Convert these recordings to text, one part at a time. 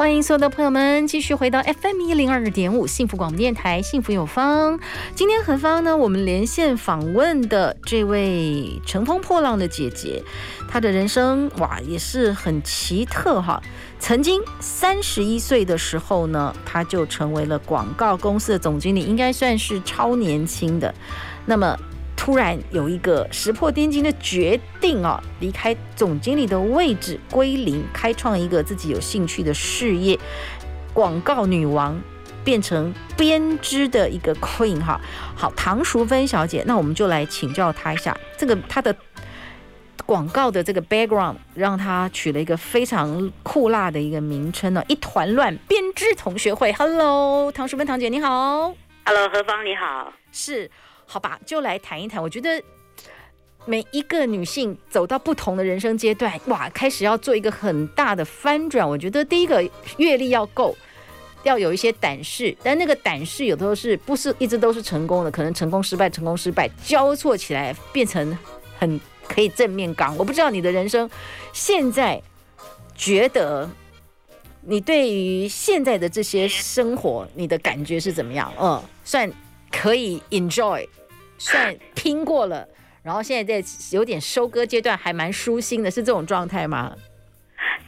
欢迎所有的朋友们继续回到 FM 一零二点五幸福广播电台，幸福有方。今天何方呢？我们连线访问的这位乘风破浪的姐姐，她的人生哇也是很奇特哈。曾经三十一岁的时候呢，她就成为了广告公司的总经理，应该算是超年轻的。那么。突然有一个石破天惊的决定啊，离开总经理的位置，归零，开创一个自己有兴趣的事业，广告女王，变成编织的一个 queen 哈。好，唐淑芬小姐，那我们就来请教她一下，这个她的广告的这个 background，让她取了一个非常酷辣的一个名称呢，一团乱编织同学会。Hello，唐淑芬堂姐你好。Hello，何芳你好。是。好吧，就来谈一谈。我觉得每一个女性走到不同的人生阶段，哇，开始要做一个很大的翻转。我觉得第一个阅历要够，要有一些胆识。但那个胆识有的时候是不是一直都是成功的？可能成功失败，成功失败交错起来，变成很可以正面刚。我不知道你的人生现在觉得你对于现在的这些生活，你的感觉是怎么样？嗯，算可以 enjoy。算拼过了，然后现在在有点收割阶段，还蛮舒心的，是这种状态吗？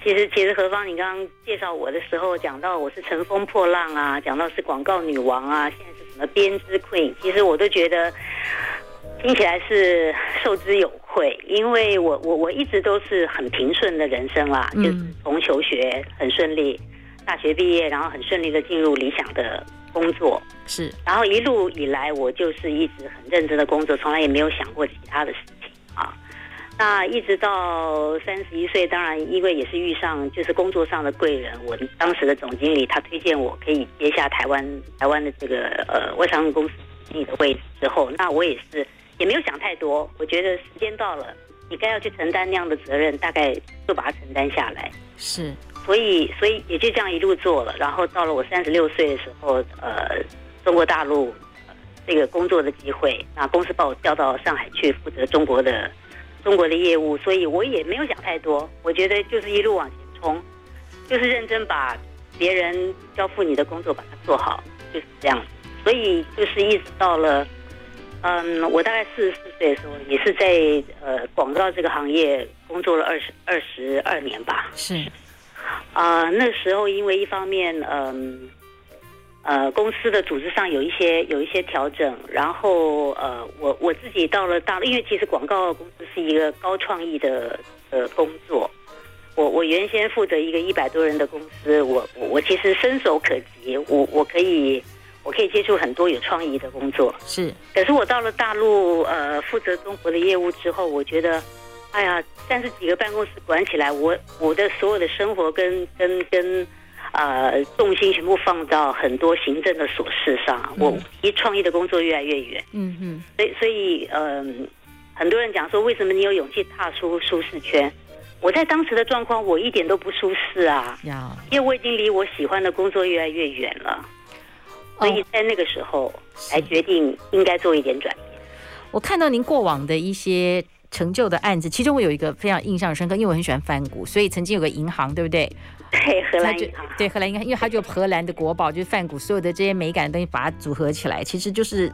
其实，其实何芳，你刚刚介绍我的时候，讲到我是乘风破浪啊，讲到是广告女王啊，现在是什么编织 queen，其实我都觉得听起来是受之有愧，因为我我我一直都是很平顺的人生啦，嗯、就是从求学很顺利，大学毕业，然后很顺利的进入理想的。工作是，然后一路以来，我就是一直很认真的工作，从来也没有想过其他的事情啊。那一直到三十一岁，当然因为也是遇上就是工作上的贵人，我当时的总经理他推荐我可以接下台湾台湾的这个呃外商公司经理的位置之后，那我也是也没有想太多，我觉得时间到了，你该要去承担那样的责任，大概就把它承担下来。是。所以，所以也就这样一路做了。然后到了我三十六岁的时候，呃，中国大陆、这个工作的机会，那公司把我调到上海去负责中国的中国的业务。所以我也没有想太多，我觉得就是一路往前冲，就是认真把别人交付你的工作把它做好，就是这样。所以就是一直到了，嗯，我大概四十四岁的时候，也是在呃广告这个行业工作了二十二十二年吧。是。啊、呃，那时候因为一方面，嗯，呃，公司的组织上有一些有一些调整，然后呃，我我自己到了大陆，因为其实广告公司是一个高创意的呃工作，我我原先负责一个一百多人的公司，我我我其实伸手可及，我我可以我可以接触很多有创意的工作，是，可是我到了大陆，呃，负责中国的业务之后，我觉得。哎呀，但是几个办公室管起来，我我的所有的生活跟跟跟，呃，重心全部放到很多行政的琐事上，嗯、我离创意的工作越来越远。嗯嗯，所以所以嗯，很多人讲说，为什么你有勇气踏出舒适圈？我在当时的状况，我一点都不舒适啊，因为我已经离我喜欢的工作越来越远了，所以在那个时候才决定应该做一点转变。我看到您过往的一些。成就的案子，其中我有一个非常印象深刻，因为我很喜欢梵谷，所以曾经有个银行，对不对？对，荷兰银行。对，荷兰银行，因为它就荷兰的国宝，就是梵谷，所有的这些美感的东西把它组合起来，其实就是。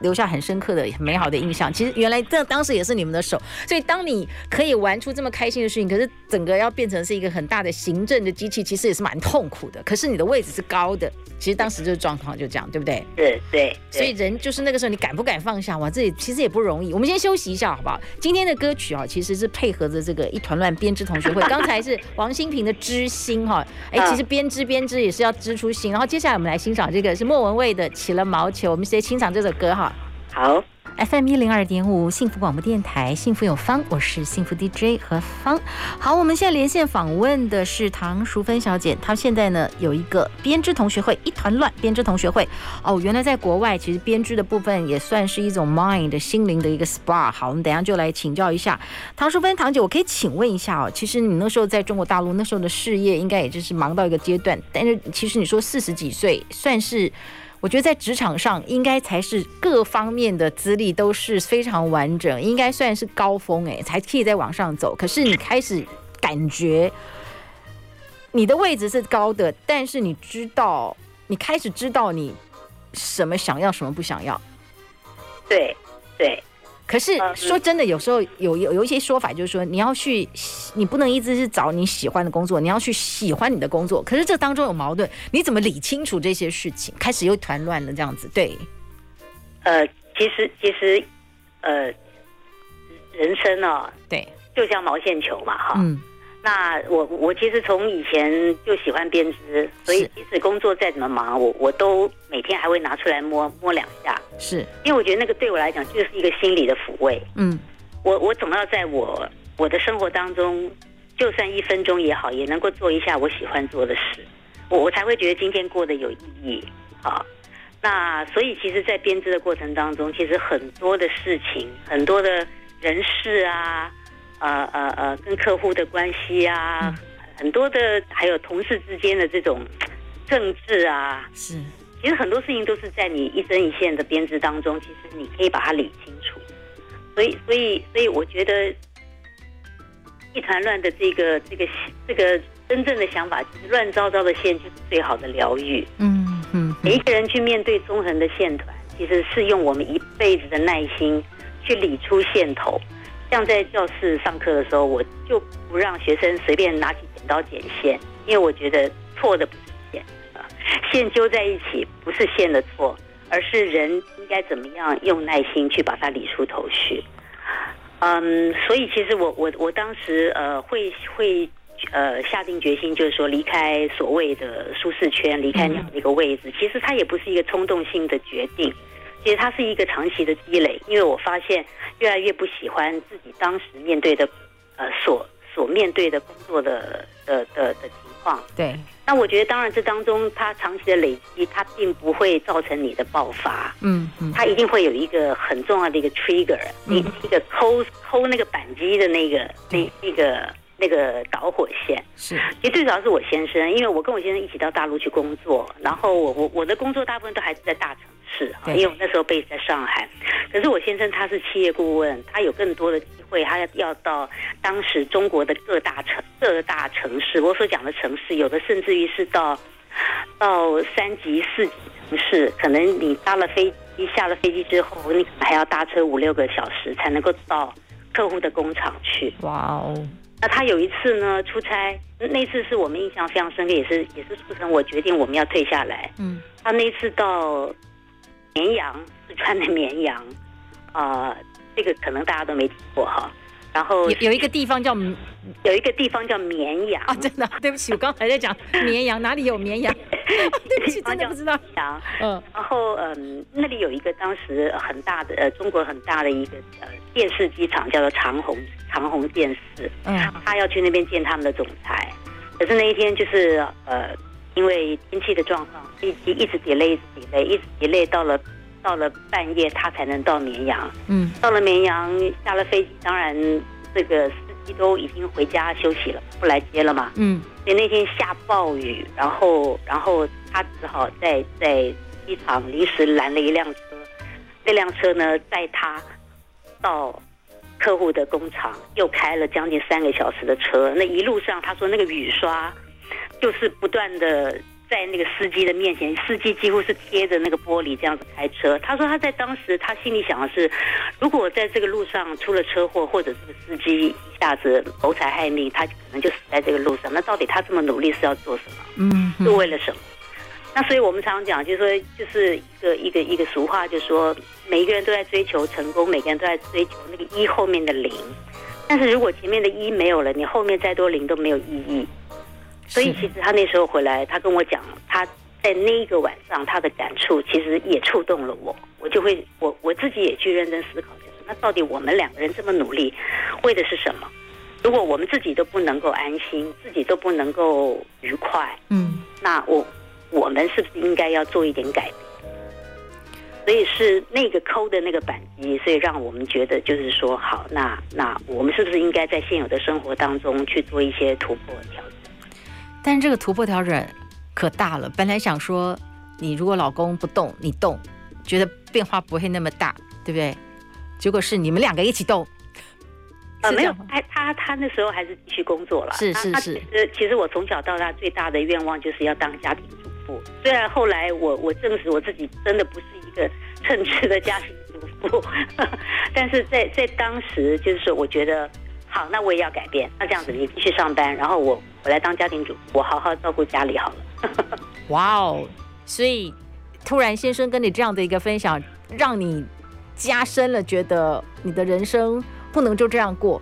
留下很深刻的、很美好的印象。其实原来这当时也是你们的手，所以当你可以玩出这么开心的事情，可是整个要变成是一个很大的行政的机器，其实也是蛮痛苦的。可是你的位置是高的，其实当时就是状况就这样，对不对？对对。所以人就是那个时候，你敢不敢放下？哇，这里其实也不容易。我们先休息一下，好不好？今天的歌曲啊，其实是配合着这个一团乱编织同学会。刚才是王心平的知心哈，哎，其实编织编织也是要织出心。然后接下来我们来欣赏这个是莫文蔚的起了毛球。我们直接欣赏这首歌哈。好。FM 一零二点五幸福广播电台，幸福有方，我是幸福 DJ 何芳。好，我们现在连线访问的是唐淑芬小姐，她现在呢有一个编织同学会，一团乱编织同学会。哦，原来在国外其实编织的部分也算是一种 mind 心灵的一个 SPA。好，我们等下就来请教一下唐淑芬唐姐，我可以请问一下哦，其实你那时候在中国大陆那时候的事业应该也就是忙到一个阶段，但是其实你说四十几岁算是。我觉得在职场上应该才是各方面的资历都是非常完整，应该算是高峰诶，才可以再往上走。可是你开始感觉你的位置是高的，但是你知道，你开始知道你什么想要，什么不想要。对，对。可是说真的，有时候有有有一些说法，就是说你要去，你不能一直是找你喜欢的工作，你要去喜欢你的工作。可是这当中有矛盾，你怎么理清楚这些事情？开始又团乱了，这样子。对，呃，其实其实，呃，人生啊，对，就像毛线球嘛，哈，嗯。那我我其实从以前就喜欢编织，所以即使工作再怎么忙，我我都每天还会拿出来摸摸两下。是，因为我觉得那个对我来讲就是一个心理的抚慰。嗯，我我总要在我我的生活当中，就算一分钟也好，也能够做一下我喜欢做的事，我我才会觉得今天过得有意义。好，那所以其实，在编织的过程当中，其实很多的事情，很多的人事啊。呃呃呃，跟客户的关系啊，嗯、很多的，还有同事之间的这种政治啊，是，其实很多事情都是在你一针一线的编织当中，其实你可以把它理清楚。所以，所以，所以，我觉得一团乱的这个这个这个真正的想法，乱糟糟的线就是最好的疗愈。嗯嗯，嗯，每一个人去面对纵横的线团，其实是用我们一辈子的耐心去理出线头。像在教室上课的时候，我就不让学生随便拿起剪刀剪线，因为我觉得错的不是线，线揪在一起不是线的错，而是人应该怎么样用耐心去把它理出头绪。嗯，所以其实我我我当时呃会会呃下定决心，就是说离开所谓的舒适圈，离开那样的一个位置，其实它也不是一个冲动性的决定。其实它是一个长期的积累，因为我发现越来越不喜欢自己当时面对的，呃，所所面对的工作的的的的情况。对。那我觉得，当然这当中它长期的累积，它并不会造成你的爆发。嗯嗯。它一定会有一个很重要的一个 trigger，一、嗯、一个抠抠那个扳机的那个那那个那个导火线。是。其实最主要是我先生，因为我跟我先生一起到大陆去工作，然后我我我的工作大部分都还是在大城。是，因为我那时候 base 在上海，可是我先生他是企业顾问，他有更多的机会，他要到当时中国的各大城各大城市。我所讲的城市，有的甚至于是到到三级、四级城市，可能你搭了飞机，下了飞机之后，你还要搭车五六个小时才能够到客户的工厂去。哇哦！那他有一次呢出差，那次是我们印象非常深刻，也是也是促成我决定我们要退下来。嗯，他那次到。绵阳，四川的绵阳，啊、呃，这个可能大家都没听过哈。然后有有一个地方叫有一个地方叫绵阳 啊，真的，对不起，我刚才在讲绵阳，哪里有绵阳？对不起，真的不知道。绵嗯，然后嗯，那里有一个当时很大的呃，中国很大的一个呃电视机厂，叫做长虹长虹电视。嗯，他要去那边见他们的总裁，可是那一天就是呃。因为天气的状况，飞机一直 delay，一直 delay，一直 delay，到了到了半夜，他才能到绵阳。嗯，到了绵阳，下了飞机，当然这个司机都已经回家休息了，不来接了嘛。嗯，所以那天下暴雨，然后然后他只好在在机场临时拦了一辆车，那辆车呢载他到客户的工厂，又开了将近三个小时的车。那一路上，他说那个雨刷。就是不断的在那个司机的面前，司机几乎是贴着那个玻璃这样子开车。他说他在当时他心里想的是，如果在这个路上出了车祸，或者这个司机一下子谋财害命，他可能就死在这个路上。那到底他这么努力是要做什么？嗯，是为了什么？那所以我们常常讲，就是说，就是一个一个一个俗话，就是说，每一个人都在追求成功，每个人都在追求那个一后面的零。但是如果前面的一没有了，你后面再多零都没有意义。所以其实他那时候回来，他跟我讲，他在那一个晚上，他的感触其实也触动了我，我就会我我自己也去认真思考，就是那到底我们两个人这么努力，为的是什么？如果我们自己都不能够安心，自己都不能够愉快，嗯，那我我们是不是应该要做一点改变？所以是那个抠的那个板机，所以让我们觉得就是说，好，那那我们是不是应该在现有的生活当中去做一些突破调整？但是这个突破调整可大了。本来想说，你如果老公不动，你动，觉得变化不会那么大，对不对？结果是你们两个一起动。呃，没有，他他他那时候还是继续工作了。是是是。其实其实我从小到大最大的愿望就是要当家庭主妇。虽然后来我我证实我自己真的不是一个称职的家庭主妇，但是在在当时就是说，我觉得好，那我也要改变。那这样子，你继续上班，然后我我来当家庭主妇，我好好照顾家里好了。哇哦！所以突然先生跟你这样的一个分享，让你加深了觉得你的人生。不能就这样过，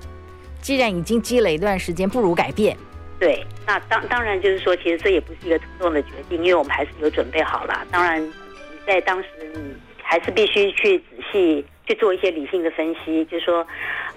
既然已经积累一段时间，不如改变。对，那当当然就是说，其实这也不是一个冲动的决定，因为我们还是有准备好了。当然，你在当时你还是必须去仔细去做一些理性的分析，就是说，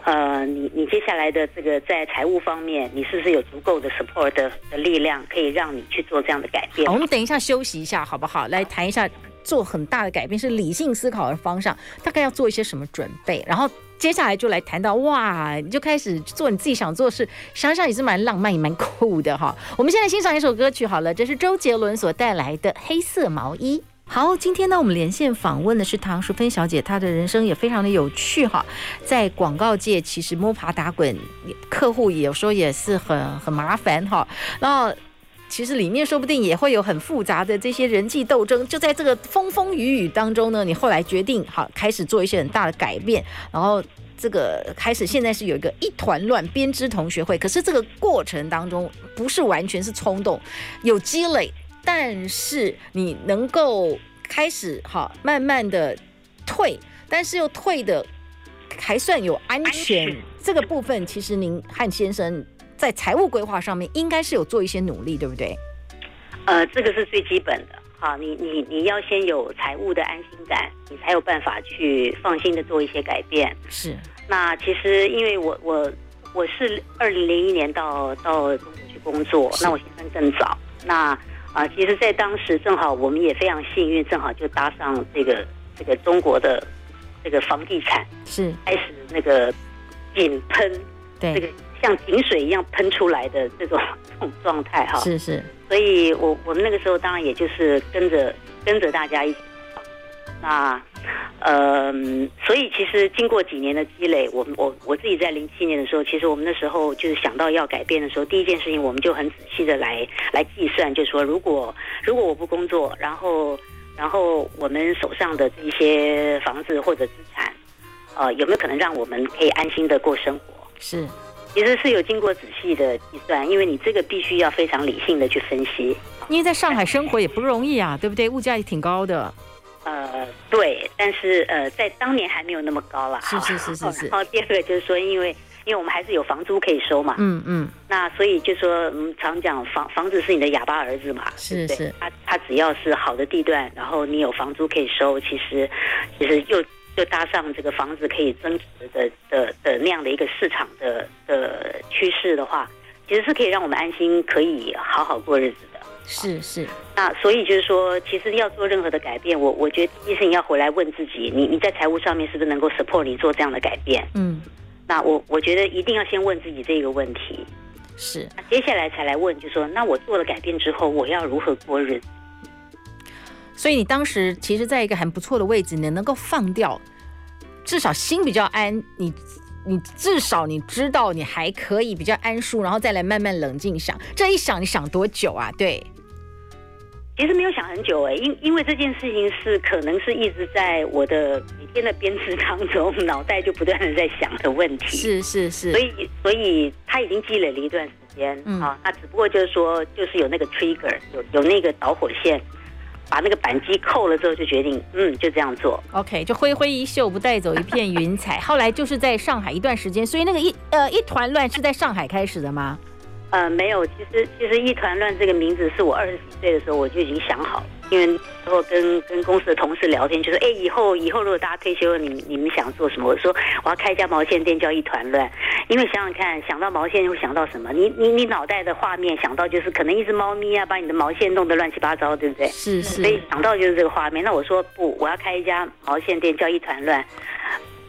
呃，你你接下来的这个在财务方面，你是不是有足够的 support 的的力量，可以让你去做这样的改变？我们等一下休息一下，好不好？来谈一下做很大的改变是理性思考的方向，大概要做一些什么准备，然后。接下来就来谈到哇，你就开始做你自己想做的事，想想也是蛮浪漫也蛮酷的哈。我们现在欣赏一首歌曲好了，这是周杰伦所带来的《黑色毛衣》。好，今天呢我们连线访问的是唐淑芬小姐，她的人生也非常的有趣哈。在广告界其实摸爬打滚，客户有时候也是很很麻烦哈。然后其实里面说不定也会有很复杂的这些人际斗争，就在这个风风雨雨当中呢，你后来决定好开始做一些很大的改变，然后这个开始现在是有一个一团乱编织同学会，可是这个过程当中不是完全是冲动，有积累，但是你能够开始哈慢慢的退，但是又退的还算有安全，这个部分其实您和先生。在财务规划上面，应该是有做一些努力，对不对？呃，这个是最基本的。好，你你你要先有财务的安心感，你才有办法去放心的做一些改变。是。那其实因为我我我是二零零一年到到中国去工作，那我先生更早。那啊、呃，其实，在当时正好我们也非常幸运，正好就搭上这个这个中国的这个房地产是开始那个井喷，对这个。像井水一样喷出来的这种这种状态哈，是是，所以我我们那个时候当然也就是跟着跟着大家一起，那呃，所以其实经过几年的积累，我我我自己在零七年的时候，其实我们那时候就是想到要改变的时候，第一件事情我们就很仔细的来来计算，就是说如果如果我不工作，然后然后我们手上的这些房子或者资产，呃，有没有可能让我们可以安心的过生活？是。其实是有经过仔细的计算，因为你这个必须要非常理性的去分析。因为在上海生活也不容易啊，对不对？物价也挺高的。呃，对，但是呃，在当年还没有那么高啦。是是是是是。然后第二个就是说，因为因为我们还是有房租可以收嘛。嗯嗯。那所以就说，嗯，常讲房房子是你的哑巴儿子嘛。是是。他他只要是好的地段，然后你有房租可以收，其实其实又。又搭上这个房子可以增值的的的那样的一个市场的的趋势的话，其实是可以让我们安心，可以好好过日子的。是是。那所以就是说，其实要做任何的改变，我我觉得第一是你要回来问自己，你你在财务上面是不是能够 support 你做这样的改变？嗯。那我我觉得一定要先问自己这个问题。是。那接下来才来问，就说那我做了改变之后，我要如何过日子？所以你当时其实在一个很不错的位置，你能够放掉，至少心比较安。你你至少你知道你还可以比较安舒，然后再来慢慢冷静想。这一想你想多久啊？对，其实没有想很久哎，因因为这件事情是可能是一直在我的每天的编织当中，脑袋就不断的在想的问题。是是是，所以所以他已经积累了一段时间，嗯啊，那只不过就是说，就是有那个 trigger，有有那个导火线。把那个扳机扣了之后，就决定，嗯，就这样做。OK，就挥挥衣袖，不带走一片云彩。后来就是在上海一段时间，所以那个一呃一团乱是在上海开始的吗？呃，没有，其实其实一团乱这个名字是我二十几岁的时候我就已经想好了，因为然后跟跟公司的同事聊天，就说，哎，以后以后如果大家退休了，你你们想做什么？我说我要开一家毛线店，叫一团乱。因为想想看，想到毛线会想到什么？你你你脑袋的画面想到就是可能一只猫咪啊，把你的毛线弄得乱七八糟，对不对？是是。所以想到就是这个画面。那我说不，我要开一家毛线店，叫一团乱，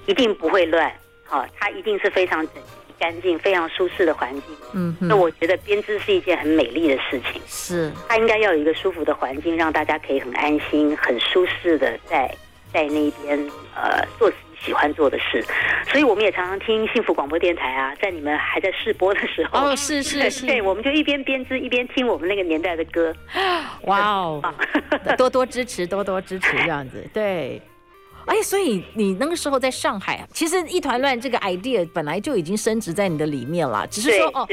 一定不会乱，好，它一定是非常。干净、非常舒适的环境，嗯，那我觉得编织是一件很美丽的事情。是，它应该要有一个舒服的环境，让大家可以很安心、很舒适的在在那边呃做自己喜欢做的事。所以我们也常常听幸福广播电台啊，在你们还在试播的时候，哦，是是是，对，我们就一边编织一边听我们那个年代的歌。哇哦，多多支持，多多支持，这样子，对。哎，所以你那个时候在上海，其实一团乱这个 idea 本来就已经升值在你的里面了，只是说哦，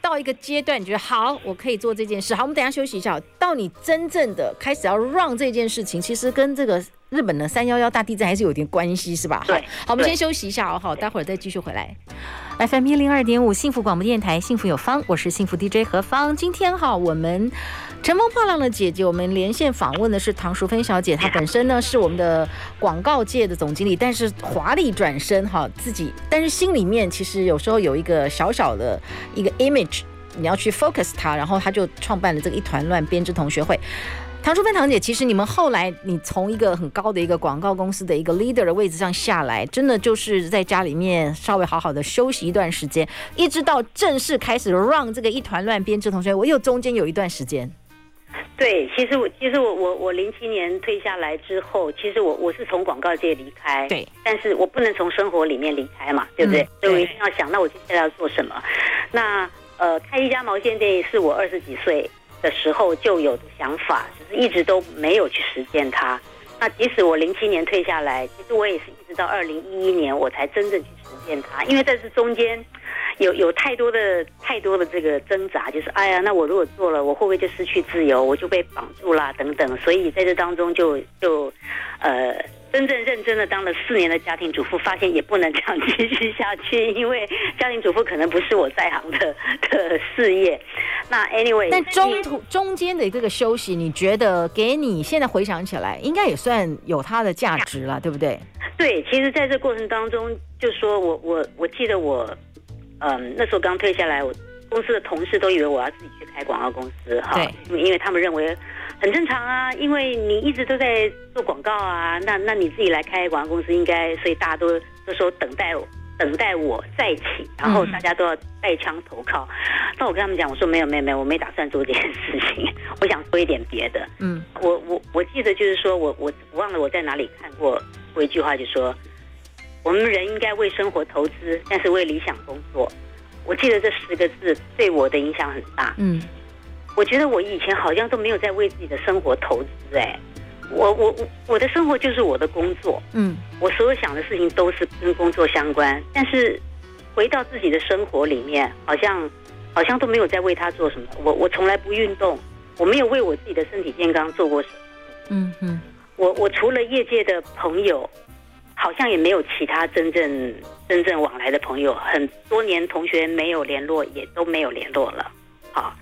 到一个阶段你觉得好，我可以做这件事。好，我们等一下休息一下。到你真正的开始要 run 这件事情，其实跟这个日本的三幺幺大地震还是有点关系，是吧？对。好，我们先休息一下哦，好，待会儿再继续回来。FM 一零二点五幸福广播电台，幸福有方，我是幸福 DJ 何方。今天哈，我们。乘风破浪的姐姐，我们连线访问的是唐淑芬小姐。她本身呢是我们的广告界的总经理，但是华丽转身哈，自己，但是心里面其实有时候有一个小小的一个 image，你要去 focus 它，然后她就创办了这个一团乱编织同学会。唐淑芬堂姐，其实你们后来你从一个很高的一个广告公司的一个 leader 的位置上下来，真的就是在家里面稍微好好的休息一段时间，一直到正式开始 run 这个一团乱编织同学会，我又中间有一段时间。对，其实我其实我我我零七年退下来之后，其实我我是从广告界离开，对，但是我不能从生活里面离开嘛，对不对？嗯、对，所以我一定要想，那我接下来要做什么？那呃，开一家毛线店是我二十几岁的时候就有的想法，只是一直都没有去实践它。那即使我零七年退下来，其实我也是一直到二零一一年我才真正去实践它，因为在这中间。有有太多的太多的这个挣扎，就是哎呀，那我如果做了，我会不会就失去自由？我就被绑住啦，等等。所以在这当中就就呃，真正认真的当了四年的家庭主妇，发现也不能这样继续下去，因为家庭主妇可能不是我在行的的事业。那 anyway，但中途中间的这个休息，你觉得给你现在回想起来，应该也算有它的价值了，对不对？对，其实在这过程当中，就说我我我记得我。嗯，那时候刚退下来，我公司的同事都以为我要自己去开广告公司哈，对，因为他们认为很正常啊，因为你一直都在做广告啊，那那你自己来开广告公司应该，所以大家都都说等待我，等待我再起，然后大家都要带枪投靠。那、嗯、我跟他们讲，我说没有没有没有，我没打算做这件事情，我想做一点别的。嗯，我我我记得就是说我我忘了我在哪里看过过一句话，就说。我们人应该为生活投资，但是为理想工作。我记得这十个字对我的影响很大。嗯，我觉得我以前好像都没有在为自己的生活投资。哎，我我我我的生活就是我的工作。嗯，我所有想的事情都是跟工作相关。但是回到自己的生活里面，好像好像都没有在为他做什么。我我从来不运动，我没有为我自己的身体健康做过什么。嗯嗯，我我除了业界的朋友。好像也没有其他真正真正往来的朋友，很多年同学没有联络，也都没有联络了。好，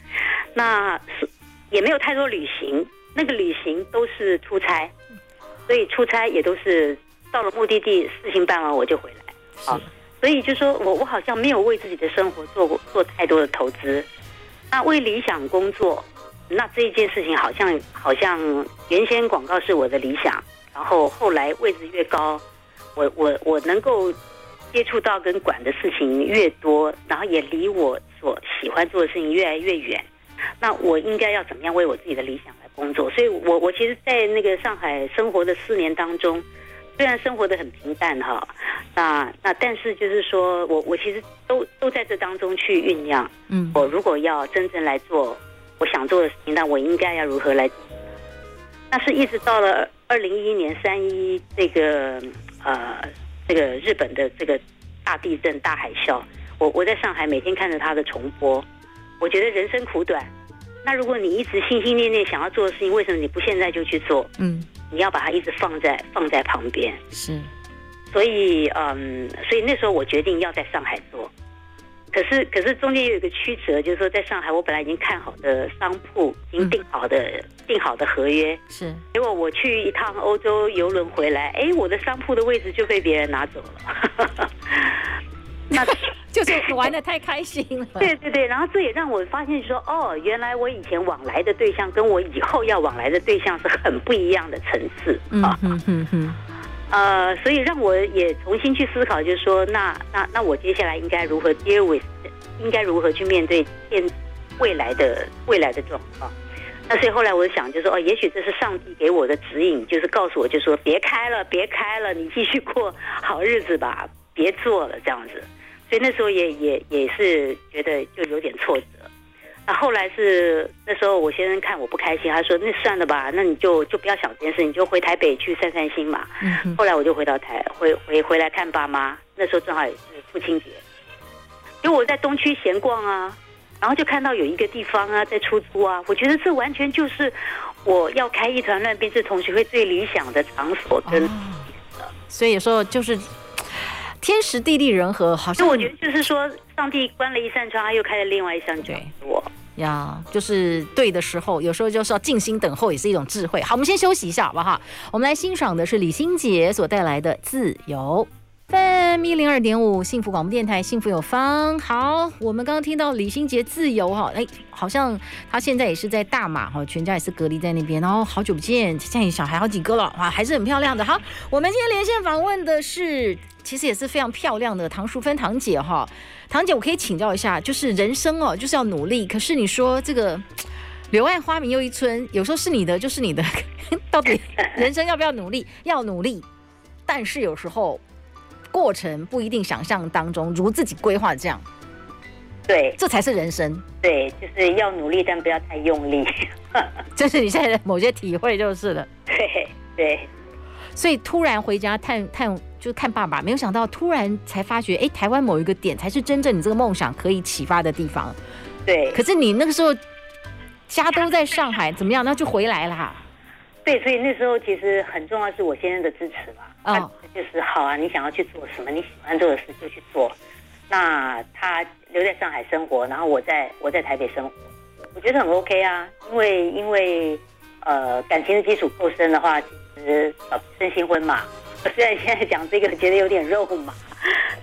那是也没有太多旅行，那个旅行都是出差，所以出差也都是到了目的地，事情办完我就回来。好，所以就说我我好像没有为自己的生活做过做太多的投资。那为理想工作，那这一件事情好像好像原先广告是我的理想，然后后来位置越高。我我我能够接触到跟管的事情越多，然后也离我所喜欢做的事情越来越远，那我应该要怎么样为我自己的理想来工作？所以我，我我其实，在那个上海生活的四年当中，虽然生活的很平淡哈，那那但是就是说我我其实都都在这当中去酝酿。嗯，我如果要真正来做我想做的事情，那我应该要如何来？那是一直到了二零一一年三一这个。呃，这个日本的这个大地震、大海啸，我我在上海每天看着他的重播，我觉得人生苦短。那如果你一直心心念念想要做的事情，为什么你不现在就去做？嗯，你要把它一直放在放在旁边。是，所以嗯，所以那时候我决定要在上海做。可是可是中间有一个曲折，就是说在上海，我本来已经看好的商铺，已经订好的订、嗯、好的合约，是。结果我去一趟欧洲游轮回来，哎，我的商铺的位置就被别人拿走了。那就是玩的太开心了。对对对，然后这也让我发现说，哦，原来我以前往来的对象跟我以后要往来的对象是很不一样的层次。嗯嗯嗯嗯。呃，所以让我也重新去思考，就是说，那那那我接下来应该如何 deal with，应该如何去面对现未来的未来的状况。那所以后来我想，就是说，哦，也许这是上帝给我的指引，就是告诉我，就说别开了，别开了，你继续过好日子吧，别做了这样子。所以那时候也也也是觉得就有点挫折。那后来是那时候我先生看我不开心，他说：“那算了吧，那你就就不要想这件事，你就回台北去散散心嘛。嗯”后来我就回到台回回回来看爸妈，那时候正好也是父亲节，因为我在东区闲逛啊，然后就看到有一个地方啊在出租啊，我觉得这完全就是我要开一团乱编织同学会最理想的场所跟，跟、哦，所以有时候就是。天时地利人和，好像我觉得就是说，上帝关了一扇窗，他又开了另外一扇窗。我呀，就是对的时候，有时候就是要静心等候，也是一种智慧。好，我们先休息一下，好不好？我们来欣赏的是李心洁所带来的《自由》。FM 一零二点五，幸福广播电台，幸福有方。好，我们刚刚听到李心洁《自由》哈，哎，好像他现在也是在大马哈，全家也是隔离在那边。然后好久不见，现在小孩好几个了，哇，还是很漂亮的。好，我们今天连线访问的是。其实也是非常漂亮的唐淑芬堂姐哈，唐姐，我可以请教一下，就是人生哦，就是要努力。可是你说这个“ 柳暗花明又一村”，有时候是你的就是你的，到底人生要不要努力？要努力，但是有时候过程不一定想象当中如自己规划这样。对，这才是人生。对，就是要努力，但不要太用力。这是你现在的某些体会就是了。对对，所以突然回家探探。就是看爸爸，没有想到突然才发觉，哎，台湾某一个点才是真正你这个梦想可以启发的地方。对，可是你那个时候家都在上海，怎么样？那就回来了。对，所以那时候其实很重要是我先生的支持嘛。哦，就是好啊，你想要去做什么，你喜欢做的事就去做。那他留在上海生活，然后我在我在台北生活，我觉得很 OK 啊。因为因为呃感情的基础够深的话，其实呃生新婚嘛。虽然现在讲这个觉得有点肉麻，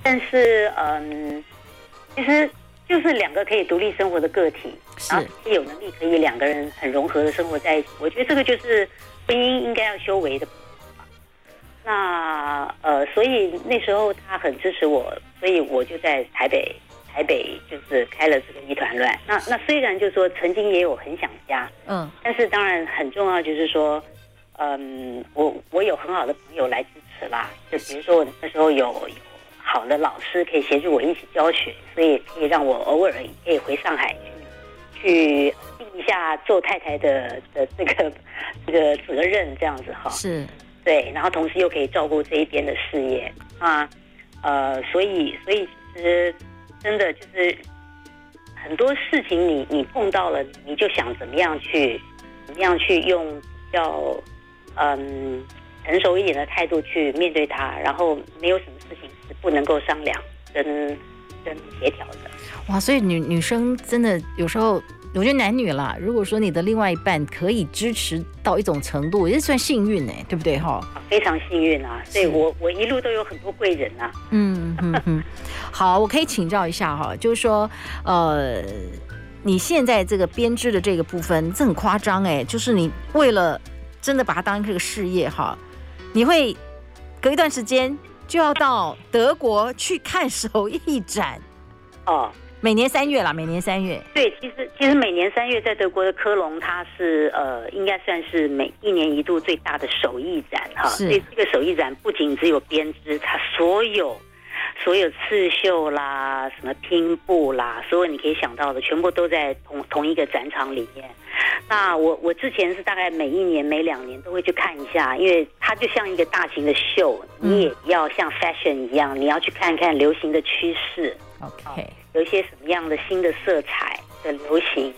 但是嗯，其实就是两个可以独立生活的个体，然后有能力可以两个人很融合的生活在一起。我觉得这个就是婚姻应该要修为的。那呃，所以那时候他很支持我，所以我就在台北，台北就是开了这个一团乱。那那虽然就是说曾经也有很想家，嗯，但是当然很重要就是说，嗯，我我有很好的朋友来支持。吧，就比如说我那时候有有好的老师可以协助我一起教学，所以可以让我偶尔可以回上海去去尽一下做太太的的这个这个责任，这样子哈。是，对，然后同时又可以照顾这一边的事业啊，呃，所以所以其实真的就是很多事情你你碰到了，你就想怎么样去怎么样去用比较嗯。成熟一点的态度去面对他，然后没有什么事情是不能够商量跟跟协调的。哇，所以女女生真的有时候，我觉得男女啦，如果说你的另外一半可以支持到一种程度，也是算幸运哎，对不对哈？非常幸运啊！所以我我一路都有很多贵人啊。嗯嗯嗯。好，我可以请教一下哈，就是说呃，你现在这个编织的这个部分，这很夸张哎，就是你为了真的把它当这个事业哈。你会隔一段时间就要到德国去看手艺展哦，每年三月啦，每年三月。对，其实其实每年三月在德国的科隆，它是呃，应该算是每一年一度最大的手艺展哈。是。所以这个手艺展不仅只有编织，它所有。所有刺绣啦，什么拼布啦，所有你可以想到的，全部都在同同一个展场里面。那我我之前是大概每一年每两年都会去看一下，因为它就像一个大型的秀，你也要像 fashion 一样，你要去看看流行的趋势。OK，有一些什么样的新的色彩的流行，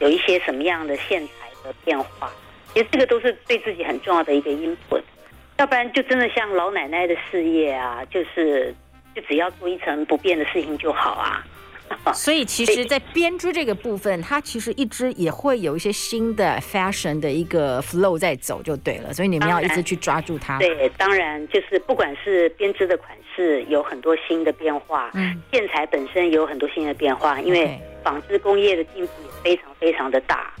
有一些什么样的线材的变化，其实这个都是对自己很重要的一个 input。要不然就真的像老奶奶的事业啊，就是。就只要做一成不变的事情就好啊，所以其实，在编织这个部分，它其实一直也会有一些新的 fashion 的一个 flow 在走，就对了。所以你们要一直去抓住它。对，当然就是不管是编织的款式有很多新的变化，嗯，建材本身有很多新的变化，因为纺织工业的进步也非常非常的大。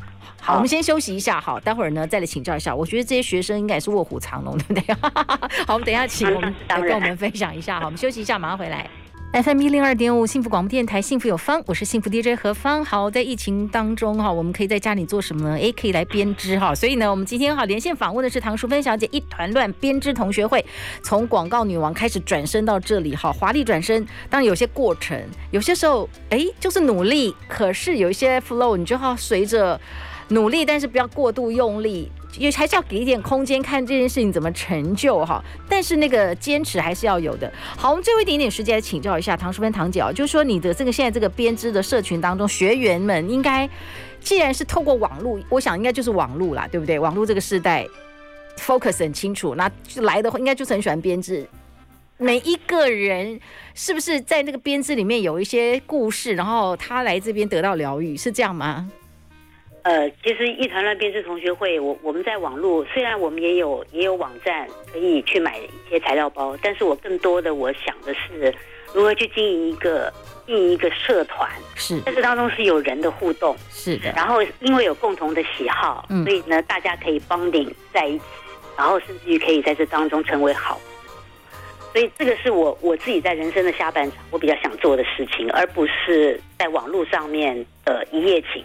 好，我们先休息一下，好，待会儿呢再来请教一下。我觉得这些学生应该也是卧虎藏龙，对不对？好，我们等一下请我们来跟我们分享一下。好，我们休息一下，马上回来。FM 一零二点五幸福广播电台，幸福有方，我是幸福 DJ 何芳。好，在疫情当中哈，我们可以在家里做什么呢？诶，可以来编织哈。所以呢，我们今天哈连线访问的是唐淑芬小姐，一团乱编织同学会，从广告女王开始转身到这里哈，华丽转身。当然有些过程，有些时候诶，就是努力，可是有一些 flow，你就要随着。努力，但是不要过度用力，也还是要给一点空间，看这件事情怎么成就哈。但是那个坚持还是要有的。好，我们最后一点点时间来请教一下唐淑芬唐姐啊，就是说你的这个现在这个编织的社群当中，学员们应该既然是透过网络，我想应该就是网络啦，对不对？网络这个时代，focus 很清楚，那来的话应该就是很喜欢编织。每一个人是不是在那个编织里面有一些故事，然后他来这边得到疗愈，是这样吗？呃，其实一团乱编织同学会，我我们在网络，虽然我们也有也有网站可以去买一些材料包，但是我更多的我想的是如何去经营一个经营一个社团，是，但是当中是有人的互动，是的，然后因为有共同的喜好，嗯，所以呢，大家可以 bonding 在一起，然后甚至于可以在这当中成为好，所以这个是我我自己在人生的下半场我比较想做的事情，而不是在网络上面的一夜情。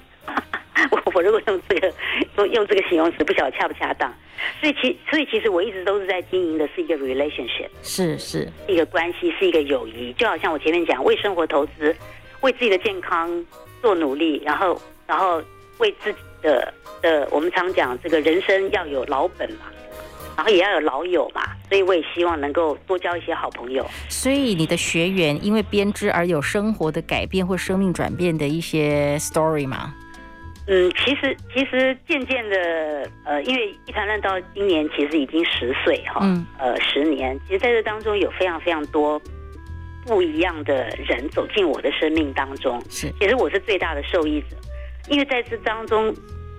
我我如果用这个用用这个形容词，不晓得恰不恰当。所以其所以其实我一直都是在经营的是一个 relationship，是是一个关系，是一个友谊。就好像我前面讲，为生活投资，为自己的健康做努力，然后然后为自己的的，我们常讲这个人生要有老本嘛，然后也要有老友嘛。所以我也希望能够多交一些好朋友。所以你的学员因为编织而有生活的改变或生命转变的一些 story 吗？嗯，其实其实渐渐的，呃，因为一团乱到今年其实已经十岁哈，嗯，呃，十年，其实在这当中有非常非常多不一样的人走进我的生命当中，是，其实我是最大的受益者，因为在这当中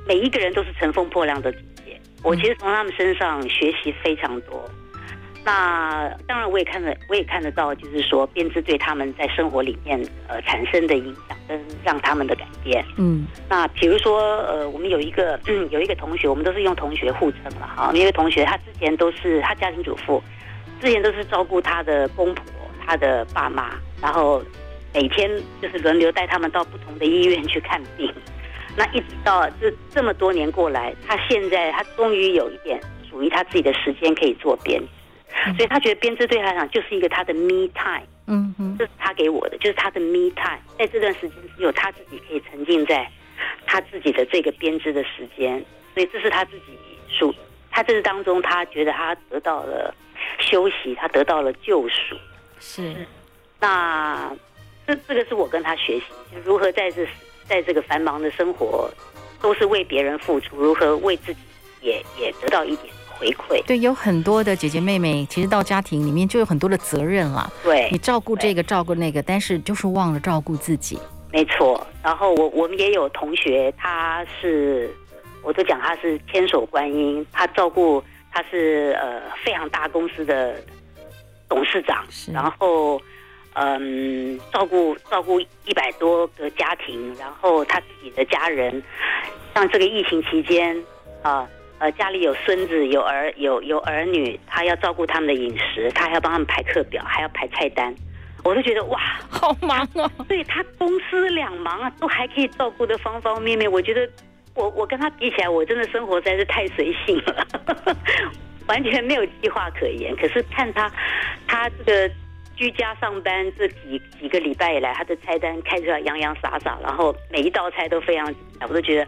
每一个人都是乘风破浪的姐姐，我其实从他们身上学习非常多。那当然，我也看得，我也看得到，就是说编织对他们在生活里面呃产生的影响跟让他们的改变。嗯，那比如说呃，我们有一个嗯 有一个同学，我们都是用同学互称了哈。有一个同学，他之前都是他家庭主妇，之前都是照顾他的公婆、他的爸妈，然后每天就是轮流带他们到不同的医院去看病。那一直到这这么多年过来，他现在他终于有一点属于他自己的时间可以做编。所以他觉得编织对他来讲就是一个他的 me time，嗯哼，这是他给我的，就是他的 me time，在这段时间只有他自己可以沉浸在他自己的这个编织的时间，所以这是他自己属，他这是当中他觉得他得到了休息，他得到了救赎，是，那这这个是我跟他学习，如何在这在这个繁忙的生活都是为别人付出，如何为自己也也得到一点。回馈对，有很多的姐姐妹妹，其实到家庭里面就有很多的责任了。对，你照顾这个，照顾那个，但是就是忘了照顾自己。没错。然后我我们也有同学，他是，我都讲他是千手观音，他照顾他是呃非常大公司的董事长，是然后嗯照顾照顾一百多个家庭，然后他自己的家人，像这个疫情期间啊。呃呃，家里有孙子，有儿，有有儿女，他要照顾他们的饮食，他还要帮他们排课表，还要排菜单，我都觉得哇，好忙啊！对，他公私两忙啊，都还可以照顾的方方面面。我觉得我我跟他比起来，我真的生活实在是太随性了，完全没有计划可言。可是看他，他这个居家上班这几几个礼拜以来，他的菜单开出来洋洋洒洒，然后每一道菜都非常，我都觉得。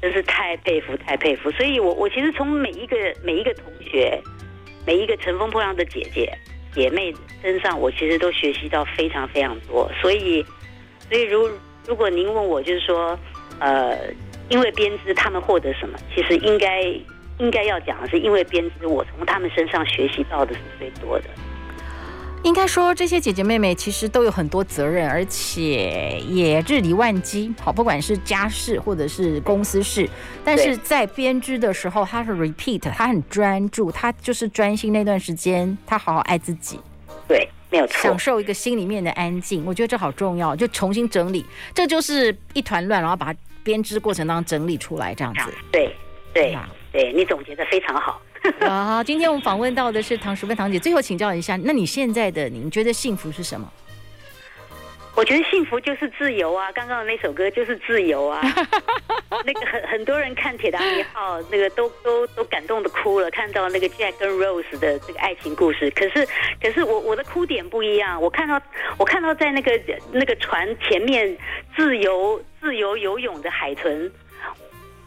真是太佩服，太佩服！所以我，我其实从每一个每一个同学，每一个乘风破浪的姐姐姐妹身上，我其实都学习到非常非常多。所以，所以如如果您问我，就是说，呃，因为编织他们获得什么？其实应该应该要讲的是，因为编织我从他们身上学习到的是最多的。应该说，这些姐姐妹妹其实都有很多责任，而且也日理万机。好，不管是家事或者是公司事，但是在编织的时候，她是 repeat，她很专注，她就是专心那段时间，她好好爱自己。对，没有错。享受一个心里面的安静，我觉得这好重要。就重新整理，这就是一团乱，然后把编织过程当中整理出来，这样子。对，对，对，你总结的非常好。好，今天我们访问到的是唐淑芬唐姐。最后请教一下，那你现在的你觉得幸福是什么？我觉得幸福就是自由啊！刚刚的那首歌就是自由啊！那个很很多人看《铁达尼号》，那个都都都感动的哭了，看到那个 Jack 跟 Rose 的这个爱情故事。可是可是我我的哭点不一样，我看到我看到在那个那个船前面自由自由游泳的海豚。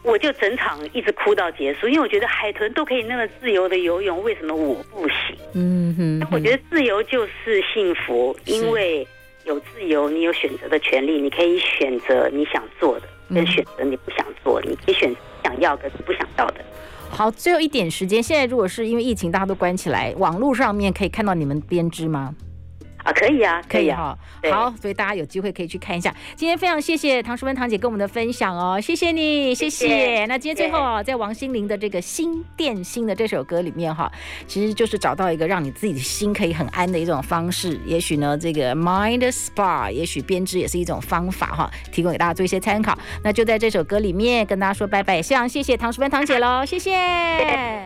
我就整场一直哭到结束，因为我觉得海豚都可以那么自由的游泳，为什么我不行？嗯哼，哼，我觉得自由就是幸福，因为有自由，你有选择的权利，你可以选择你想做的，跟选择你不想做，你可以选择想要的，不想要的。好，最后一点时间，现在如果是因为疫情，大家都关起来，网络上面可以看到你们编织吗？啊，可以啊，可以啊，好，所以大家有机会可以去看一下。今天非常谢谢唐淑芬堂姐跟我们的分享哦，谢谢你，谢谢。谢谢，那今天最后啊，在王心凌的这个心电心的这首歌里面哈，其实就是找到一个让你自己的心可以很安的一种方式。也许呢，这个 Mind Spa，也许编织也是一种方法哈，提供给大家做一些参考。那就在这首歌里面跟大家说拜拜，非常谢谢唐淑芬堂姐喽。谢谢。